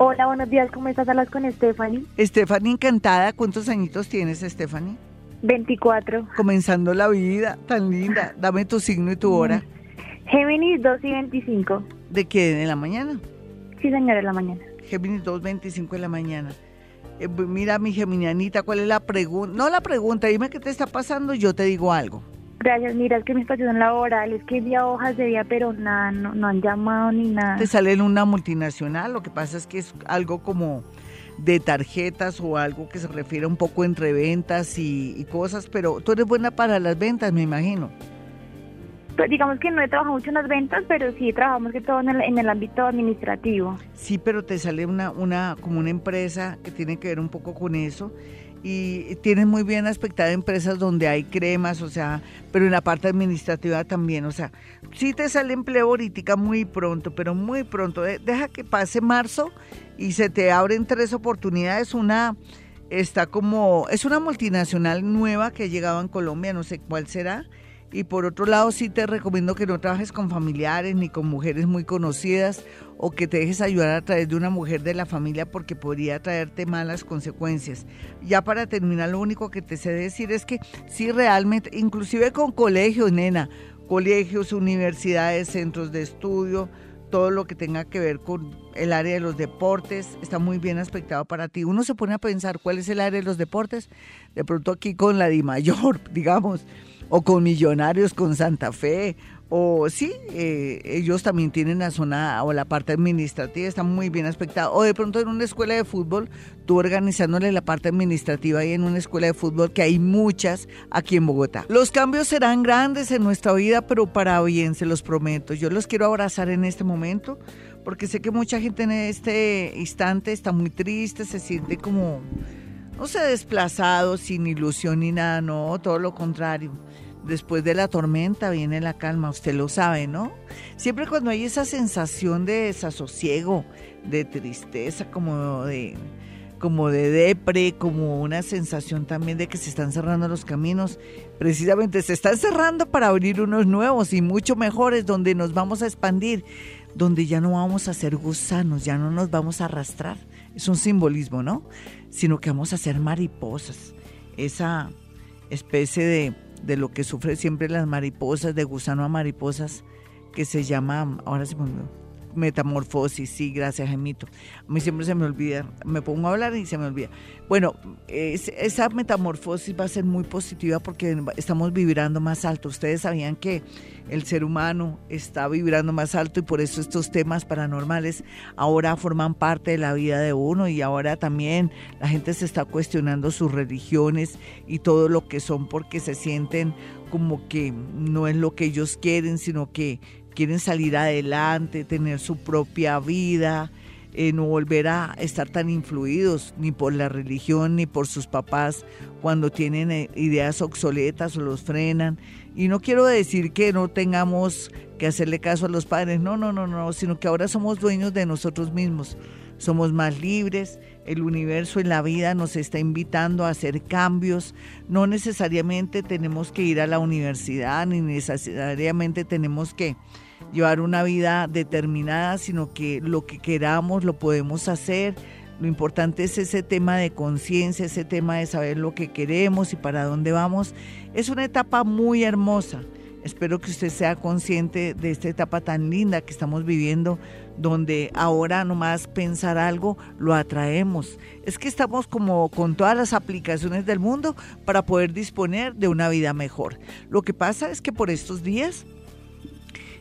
Hola, buenos días, ¿cómo estás? Hablas con Stephanie. Stephanie, encantada. ¿Cuántos añitos tienes, Stephanie? 24. Comenzando la vida, tan linda. Dame tu signo y tu hora. Géminis 2 y 25. ¿De qué? ¿De la mañana? Sí, señora, de la mañana. Géminis 2, 25 de la mañana. Eh, mira, mi geminianita, ¿cuál es la pregunta? No la pregunta, dime qué te está pasando y yo te digo algo. Gracias, mira, es que mi situación laboral es que envía hojas de día, pero nada, no, han llamado ni nada. Te sale en una multinacional, lo que pasa es que es algo como de tarjetas o algo que se refiere un poco entre ventas y, cosas, pero tú eres buena para las ventas, me imagino. Pues digamos que no he trabajado mucho en las ventas, pero sí trabajamos que todo en el, en el ámbito administrativo. Sí, pero te sale una, una, como una empresa que tiene que ver un poco con eso y tienes muy bien aspectada empresas donde hay cremas, o sea, pero en la parte administrativa también, o sea, sí te sale empleo ahorita muy pronto, pero muy pronto, deja que pase marzo y se te abren tres oportunidades, una está como, es una multinacional nueva que ha llegado en Colombia, no sé cuál será, y por otro lado, sí te recomiendo que no trabajes con familiares ni con mujeres muy conocidas o que te dejes ayudar a través de una mujer de la familia porque podría traerte malas consecuencias. Ya para terminar, lo único que te sé decir es que sí realmente, inclusive con colegios, nena, colegios, universidades, centros de estudio, todo lo que tenga que ver con el área de los deportes está muy bien aspectado para ti. Uno se pone a pensar cuál es el área de los deportes, de pronto aquí con la Di Mayor, digamos o con Millonarios, con Santa Fe, o sí, eh, ellos también tienen la zona o la parte administrativa, está muy bien aspectada. O de pronto en una escuela de fútbol, tú organizándole la parte administrativa y en una escuela de fútbol, que hay muchas aquí en Bogotá. Los cambios serán grandes en nuestra vida, pero para bien, se los prometo. Yo los quiero abrazar en este momento, porque sé que mucha gente en este instante está muy triste, se siente como, no sé, desplazado, sin ilusión ni nada, no, todo lo contrario después de la tormenta viene la calma, usted lo sabe, ¿no? Siempre cuando hay esa sensación de desasosiego, de tristeza, como de como de depre, como una sensación también de que se están cerrando los caminos. Precisamente se están cerrando para abrir unos nuevos y mucho mejores donde nos vamos a expandir, donde ya no vamos a ser gusanos, ya no nos vamos a arrastrar. Es un simbolismo, ¿no? Sino que vamos a ser mariposas. Esa especie de de lo que sufren siempre las mariposas, de gusano a mariposas, que se llama, ahora se me metamorfosis, sí, gracias, Gemito. A mí siempre se me olvida, me pongo a hablar y se me olvida. Bueno, esa metamorfosis va a ser muy positiva porque estamos vibrando más alto. Ustedes sabían que el ser humano está vibrando más alto y por eso estos temas paranormales ahora forman parte de la vida de uno y ahora también la gente se está cuestionando sus religiones y todo lo que son porque se sienten como que no es lo que ellos quieren, sino que quieren salir adelante, tener su propia vida, eh, no volver a estar tan influidos ni por la religión ni por sus papás cuando tienen eh, ideas obsoletas o los frenan. Y no quiero decir que no tengamos que hacerle caso a los padres, no, no, no, no, sino que ahora somos dueños de nosotros mismos, somos más libres, el universo en la vida nos está invitando a hacer cambios, no necesariamente tenemos que ir a la universidad, ni necesariamente tenemos que llevar una vida determinada, sino que lo que queramos lo podemos hacer. Lo importante es ese tema de conciencia, ese tema de saber lo que queremos y para dónde vamos. Es una etapa muy hermosa. Espero que usted sea consciente de esta etapa tan linda que estamos viviendo, donde ahora nomás pensar algo lo atraemos. Es que estamos como con todas las aplicaciones del mundo para poder disponer de una vida mejor. Lo que pasa es que por estos días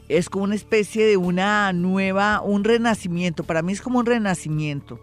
es como una especie de una nueva, un renacimiento. Para mí es como un renacimiento.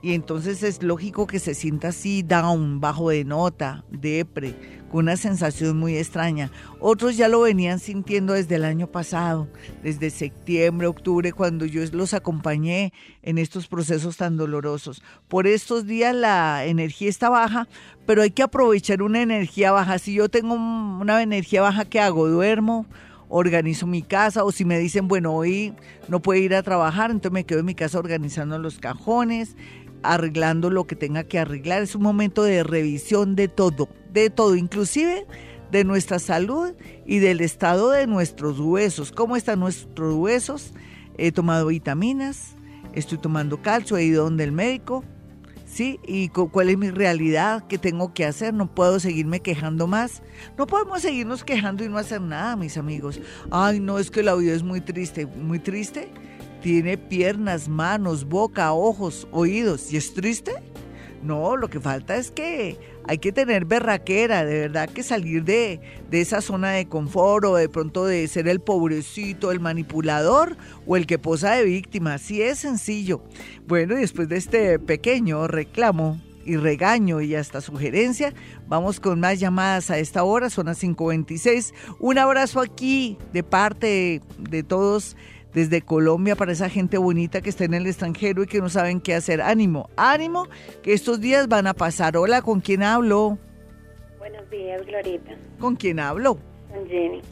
Y entonces es lógico que se sienta así, down, bajo de nota, depre, con una sensación muy extraña. Otros ya lo venían sintiendo desde el año pasado, desde septiembre, octubre, cuando yo los acompañé en estos procesos tan dolorosos. Por estos días la energía está baja, pero hay que aprovechar una energía baja. Si yo tengo una energía baja, ¿qué hago? Duermo, organizo mi casa o si me dicen, bueno, hoy no puedo ir a trabajar, entonces me quedo en mi casa organizando los cajones, arreglando lo que tenga que arreglar. Es un momento de revisión de todo, de todo, inclusive de nuestra salud y del estado de nuestros huesos. ¿Cómo están nuestros huesos? He tomado vitaminas, estoy tomando calcio, he ido donde el médico, ¿sí? Y cuál es mi realidad, qué tengo que hacer, no puedo seguirme quejando más. No podemos seguirnos quejando y no hacer nada, mis amigos. Ay, no, es que la vida es muy triste, muy triste. Tiene piernas, manos, boca, ojos, oídos. ¿Y es triste? No, lo que falta es que hay que tener berraquera, de verdad que salir de, de esa zona de confort o de pronto de ser el pobrecito, el manipulador o el que posa de víctima. Así es sencillo. Bueno, y después de este pequeño reclamo y regaño y hasta sugerencia. Vamos con más llamadas a esta hora, son las 5.26. Un abrazo aquí de parte de todos desde Colombia para esa gente bonita que está en el extranjero y que no saben qué hacer. Ánimo, ánimo, que estos días van a pasar. Hola, ¿con quién hablo? Buenos días, Glorita. ¿Con quién hablo? Con Jenny.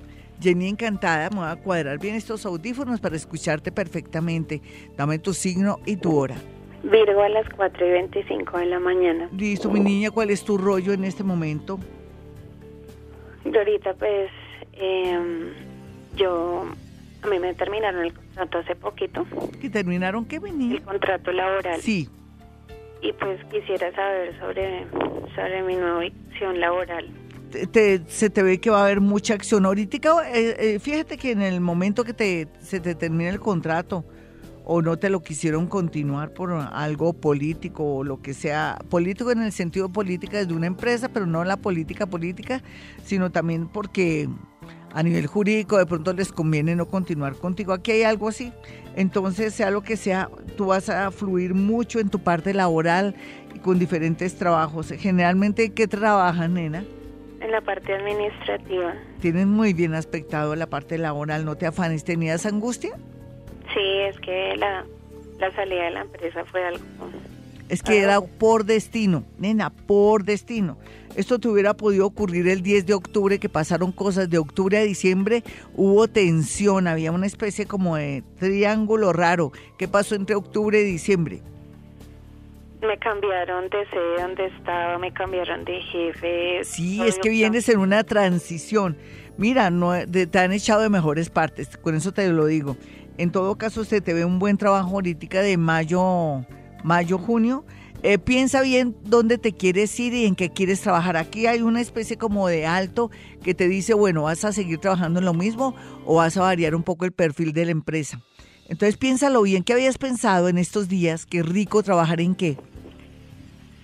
Jenny, encantada, me voy a cuadrar bien estos audífonos para escucharte perfectamente. Dame tu signo y tu hora. Virgo a las 4 y 25 de la mañana. Listo, mi niña, ¿cuál es tu rollo en este momento? Glorita, pues eh, yo a mí me terminaron el contrato hace poquito. ¿Qué terminaron qué venía? El contrato laboral. Sí. Y pues quisiera saber sobre, sobre mi nueva acción laboral. Te, se te ve que va a haber mucha acción. Ahorita, eh, eh, fíjate que en el momento que te, se te termine el contrato o no te lo quisieron continuar por algo político o lo que sea, político en el sentido política desde una empresa, pero no la política política, sino también porque a nivel jurídico de pronto les conviene no continuar contigo. Aquí hay algo así. Entonces, sea lo que sea, tú vas a fluir mucho en tu parte laboral y con diferentes trabajos. Generalmente, ¿qué trabajas, nena? En la parte administrativa. Tienes muy bien aspectado la parte laboral, no te afanes. ¿Tenías angustia? Sí, es que la, la salida de la empresa fue algo... Es que era por destino, nena, por destino. Esto te hubiera podido ocurrir el 10 de octubre, que pasaron cosas de octubre a diciembre, hubo tensión, había una especie como de triángulo raro. ¿Qué pasó entre octubre y diciembre? Me cambiaron de sede donde estaba, me cambiaron de jefe. Sí, es que vienes en una transición. Mira, no, te han echado de mejores partes, con eso te lo digo. En todo caso, se te ve un buen trabajo ahorita de mayo, mayo, junio eh, piensa bien dónde te quieres ir y en qué quieres trabajar. Aquí hay una especie como de alto que te dice, bueno, vas a seguir trabajando en lo mismo o vas a variar un poco el perfil de la empresa. Entonces piénsalo bien, ¿qué habías pensado en estos días? Qué rico trabajar en qué.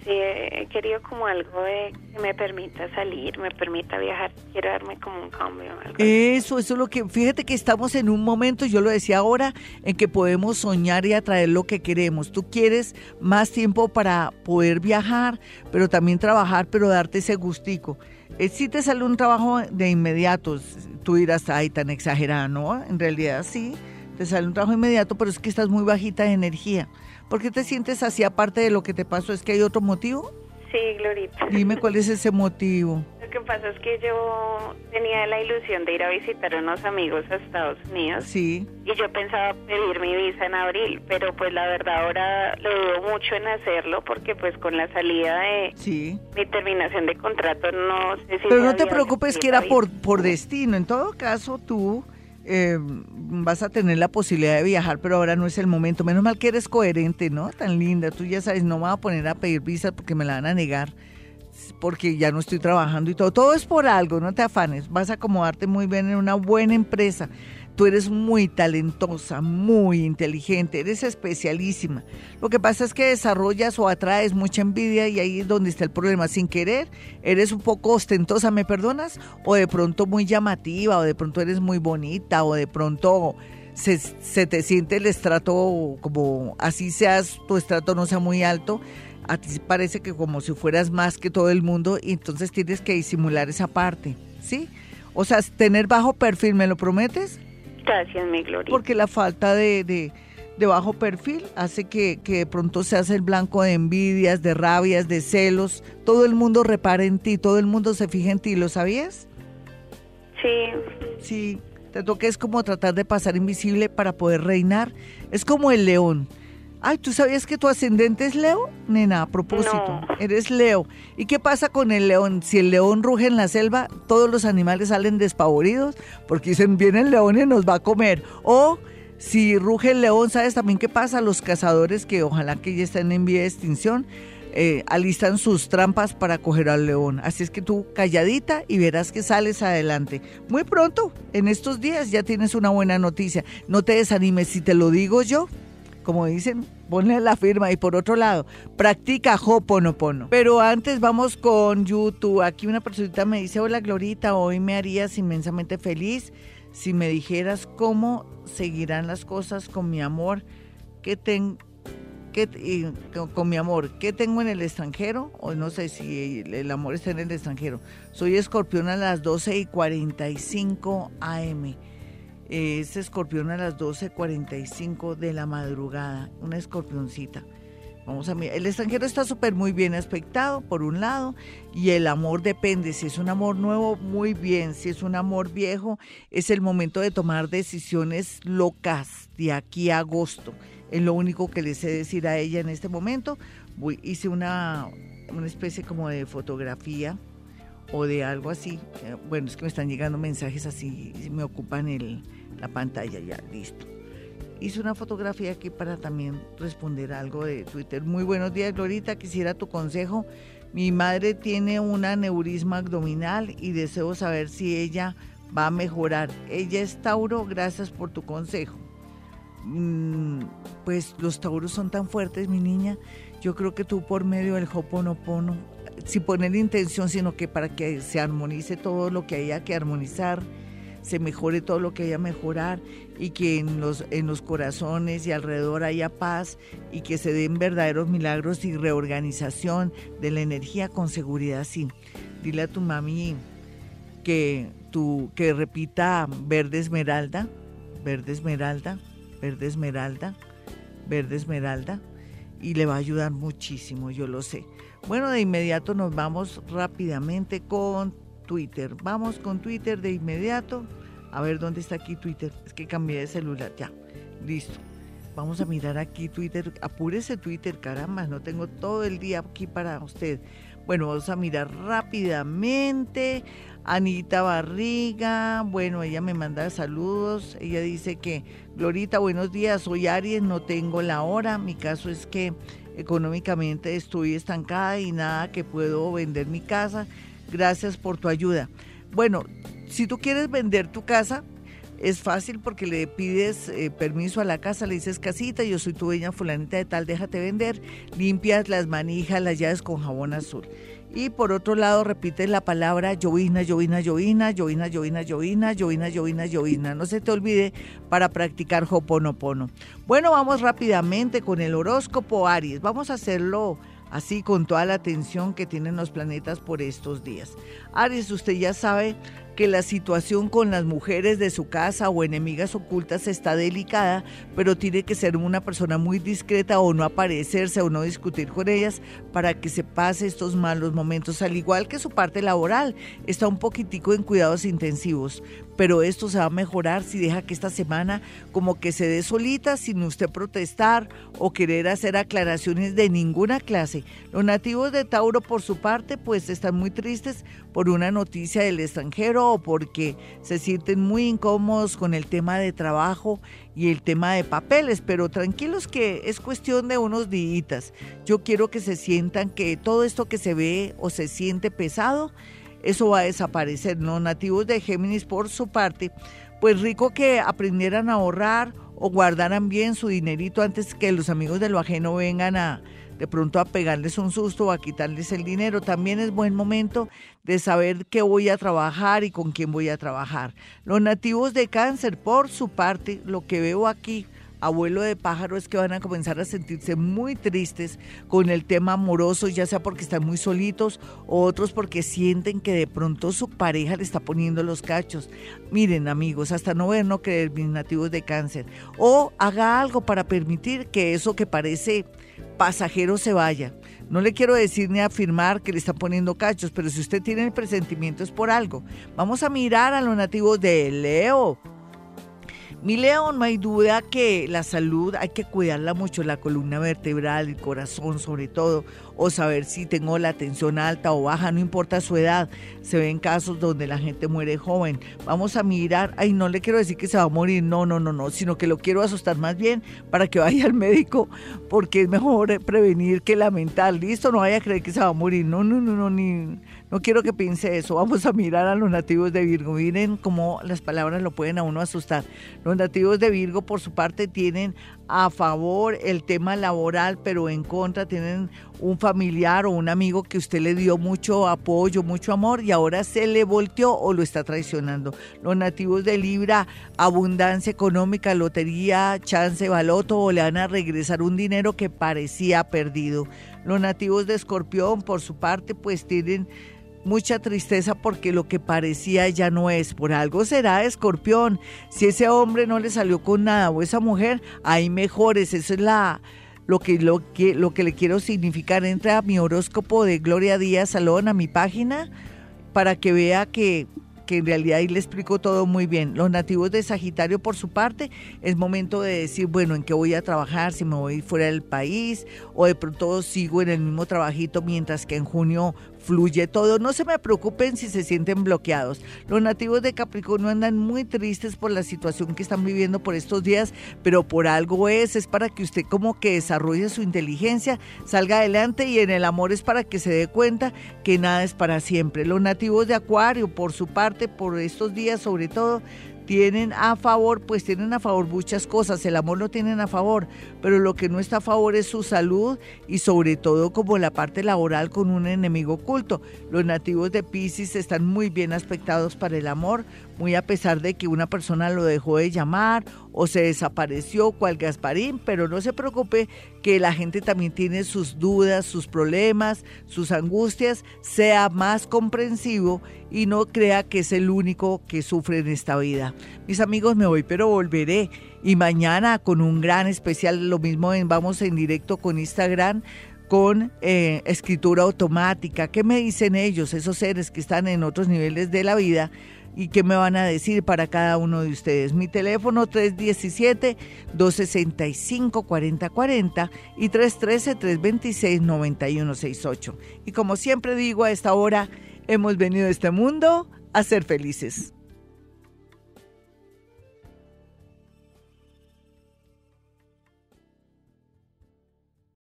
Sí, he querido como algo de que me permita salir, me permita viajar. Quiero darme como un cambio. eso, eso es lo que. Fíjate que estamos en un momento, yo lo decía ahora, en que podemos soñar y atraer lo que queremos. Tú quieres más tiempo para poder viajar, pero también trabajar, pero darte ese gustico. Eh, si te sale un trabajo de inmediato, tú dirás, ay, tan exagerada, ¿no? En realidad sí, te sale un trabajo inmediato, pero es que estás muy bajita de energía. ¿Por qué te sientes así aparte de lo que te pasó? ¿Es que hay otro motivo? Sí, Glorita. Dime cuál es ese motivo. Lo que pasa es que yo tenía la ilusión de ir a visitar a unos amigos a Estados Unidos. Sí. Y yo pensaba pedir mi visa en abril, pero pues la verdad ahora lo dudo mucho en hacerlo porque pues con la salida de sí. mi terminación de contrato no sé si... Pero no te preocupes que era por, por destino. En todo caso, tú eh, vas a tener la posibilidad de viajar, pero ahora no es el momento. Menos mal que eres coherente, ¿no? Tan linda. Tú ya sabes, no me voy a poner a pedir visa porque me la van a negar, porque ya no estoy trabajando y todo. Todo es por algo, no te afanes. Vas a acomodarte muy bien en una buena empresa. Tú eres muy talentosa, muy inteligente, eres especialísima. Lo que pasa es que desarrollas o atraes mucha envidia y ahí es donde está el problema. Sin querer, eres un poco ostentosa, ¿me perdonas? O de pronto muy llamativa, o de pronto eres muy bonita, o de pronto se, te siente el estrato como así seas, tu estrato no sea muy alto. A ti parece que como si fueras más que todo el mundo y entonces tienes que disimular esa parte, ¿sí? O sea, tener bajo perfil, ¿me lo prometes? Gracias, mi gloria. Porque la falta de, de, bajo perfil hace que, que, de pronto seas el blanco de envidias, de rabias, de celos. Todo el mundo repara en ti, todo el mundo se fija en ti, ¿lo sabías? Sí. Sí, te toca es como tratar de pasar invisible para poder reinar. Es como el león. Ay, ¿tú sabías que tu ascendente es Leo? Nena, a propósito, eres Leo. ¿Y qué pasa con el león? Si el león ruge en la selva, todos los animales salen despavoridos porque dicen, viene el león y nos va a comer. O si ruge el león, ¿sabes también qué pasa? Los cazadores, que ojalá que ya estén en vía de extinción, eh, alistan sus trampas para coger al león. Así es que tú calladita y verás que sales adelante. Muy pronto, en estos días ya tienes una buena noticia. No te desanimes, si te lo digo yo, como dicen, ponle la firma. Y por otro lado, practica Hoponopono. Pero antes vamos con YouTube. Aquí una personita me dice, hola Glorita, hoy me harías inmensamente feliz si me dijeras cómo seguirán las cosas con mi amor que con, mi amor, ¿qué tengo en el extranjero? O no sé si el, amor está en el extranjero. Soy escorpión a las 12 y 45 AM. Es escorpión a las 12.45 de la madrugada, una escorpioncita. Vamos a mirar. El extranjero está súper muy bien aspectado, por un lado, y el amor depende. Si es un amor nuevo, muy bien. Si es un amor viejo, es el momento de tomar decisiones locas de aquí a agosto. Es lo único que le sé decir a ella en este momento. hice una, una especie como de fotografía o de algo así. Eh, bueno, es que me están llegando mensajes así, me ocupan el, la pantalla ya, listo. Hice una fotografía aquí para también responder algo de Twitter. Muy buenos días, Glorita. Quisiera tu consejo. Mi madre tiene un aneurisma abdominal y deseo saber si ella va a mejorar. Ella es Tauro, gracias por tu consejo. Mm, pues los tauros son tan fuertes, mi niña. Yo creo que tú por medio del Hoponopono, sin poner intención, sino que para que se armonice todo lo que haya que armonizar, se mejore todo lo que haya mejorar y que en los, en los corazones y alrededor haya paz y que se den verdaderos milagros y reorganización de la energía con seguridad, sí. Dile a tu mami que, tu, que repita verde esmeralda, verde esmeralda, verde esmeralda, verde esmeralda, y le va a ayudar muchísimo, yo lo sé. Bueno, de inmediato nos vamos rápidamente con Twitter. Vamos con Twitter de inmediato. A ver dónde está aquí Twitter. Es que cambié de celular. Ya, listo. Vamos a mirar aquí Twitter. Apúrese Twitter, caramba, no tengo todo el día aquí para usted. Bueno, vamos a mirar rápidamente. Anita Barriga, bueno, ella me manda saludos. Ella dice que, Glorita, buenos días, soy Aries, no tengo la hora. Mi caso es que económicamente estoy estancada y nada que puedo vender mi casa. Gracias por tu ayuda. Bueno, si tú quieres vender tu casa, es fácil porque le pides eh, permiso a la casa, le dices casita, yo soy tu dueña fulanita de tal, déjate vender, limpias las manijas, las llaves con jabón azul. Y por otro lado, repite la palabra llovina, llovina, llovina, llovina, llovina, llovina, llovina, llovina, llovina. No se te olvide para practicar Hoponopono. Bueno, vamos rápidamente con el horóscopo Aries. Vamos a hacerlo así con toda la atención que tienen los planetas por estos días. Aries, usted ya sabe que la situación con las mujeres de su casa o enemigas ocultas está delicada, pero tiene que ser una persona muy discreta o no aparecerse o no discutir con ellas para que se pase estos malos momentos, al igual que su parte laboral, está un poquitico en cuidados intensivos, pero esto se va a mejorar si deja que esta semana como que se dé solita sin usted protestar o querer hacer aclaraciones de ninguna clase. Los nativos de Tauro por su parte pues están muy tristes por una noticia del extranjero o porque se sienten muy incómodos con el tema de trabajo y el tema de papeles, pero tranquilos que es cuestión de unos días. Yo quiero que se sientan que todo esto que se ve o se siente pesado, eso va a desaparecer. Los nativos de Géminis, por su parte, pues rico que aprendieran a ahorrar o guardaran bien su dinerito antes que los amigos de lo ajeno vengan a de pronto a pegarles un susto o a quitarles el dinero. También es buen momento de saber qué voy a trabajar y con quién voy a trabajar. Los nativos de cáncer, por su parte, lo que veo aquí abuelo de pájaro es que van a comenzar a sentirse muy tristes con el tema amoroso, ya sea porque están muy solitos o otros porque sienten que de pronto su pareja le está poniendo los cachos. Miren amigos, hasta no ver, no creer mis nativos de cáncer. O haga algo para permitir que eso que parece pasajero se vaya. No le quiero decir ni afirmar que le están poniendo cachos, pero si usted tiene el presentimiento es por algo. Vamos a mirar a los nativos de Leo. Mi león, no hay duda que la salud hay que cuidarla mucho, la columna vertebral, el corazón sobre todo, o saber si tengo la tensión alta o baja, no importa su edad. Se ven casos donde la gente muere joven. Vamos a mirar, ay, no le quiero decir que se va a morir, no, no, no, no, sino que lo quiero asustar más bien para que vaya al médico, porque es mejor prevenir que lamentar. Listo, no vaya a creer que se va a morir, no, no, no, no, ni no quiero que piense eso. Vamos a mirar a los nativos de Virgo. Miren cómo las palabras lo pueden a uno asustar. Los nativos de Virgo, por su parte, tienen a favor el tema laboral, pero en contra tienen un familiar o un amigo que usted le dio mucho apoyo, mucho amor y ahora se le volteó o lo está traicionando. Los nativos de Libra, abundancia económica, lotería, chance, baloto o le van a regresar un dinero que parecía perdido. Los nativos de Escorpión, por su parte, pues tienen mucha tristeza porque lo que parecía ya no es. Por algo será escorpión. Si ese hombre no le salió con nada o esa mujer, hay mejores. Eso es la, lo, que, lo, que, lo que le quiero significar. Entra a mi horóscopo de Gloria Díaz Salón, a mi página, para que vea que que en realidad ahí le explico todo muy bien. Los nativos de Sagitario, por su parte, es momento de decir, bueno, en qué voy a trabajar, si me voy fuera del país o de pronto sigo en el mismo trabajito mientras que en junio fluye todo. No se me preocupen si se sienten bloqueados. Los nativos de Capricornio andan muy tristes por la situación que están viviendo por estos días, pero por algo es, es para que usted como que desarrolle su inteligencia, salga adelante y en el amor es para que se dé cuenta que nada es para siempre. Los nativos de Acuario, por su parte, por estos días sobre todo, tienen a favor, pues tienen a favor muchas cosas, el amor lo tienen a favor, pero lo que no está a favor es su salud y sobre todo como la parte laboral con un enemigo oculto. Los nativos de Pisces están muy bien aspectados para el amor, muy a pesar de que una persona lo dejó de llamar o se desapareció cual Gasparín, pero no se preocupe que la gente también tiene sus dudas, sus problemas, sus angustias, sea más comprensivo y no crea que es el único que sufre en esta vida. Mis amigos, me voy, pero volveré. Y mañana con un gran especial, lo mismo vamos en directo con Instagram con eh, escritura automática. ¿Qué me dicen ellos, esos seres que están en otros niveles de la vida? Y qué me van a decir para cada uno de ustedes. Mi teléfono 317-265-4040 y 313-326-9168. Y como siempre digo, a esta hora hemos venido a este mundo a ser felices.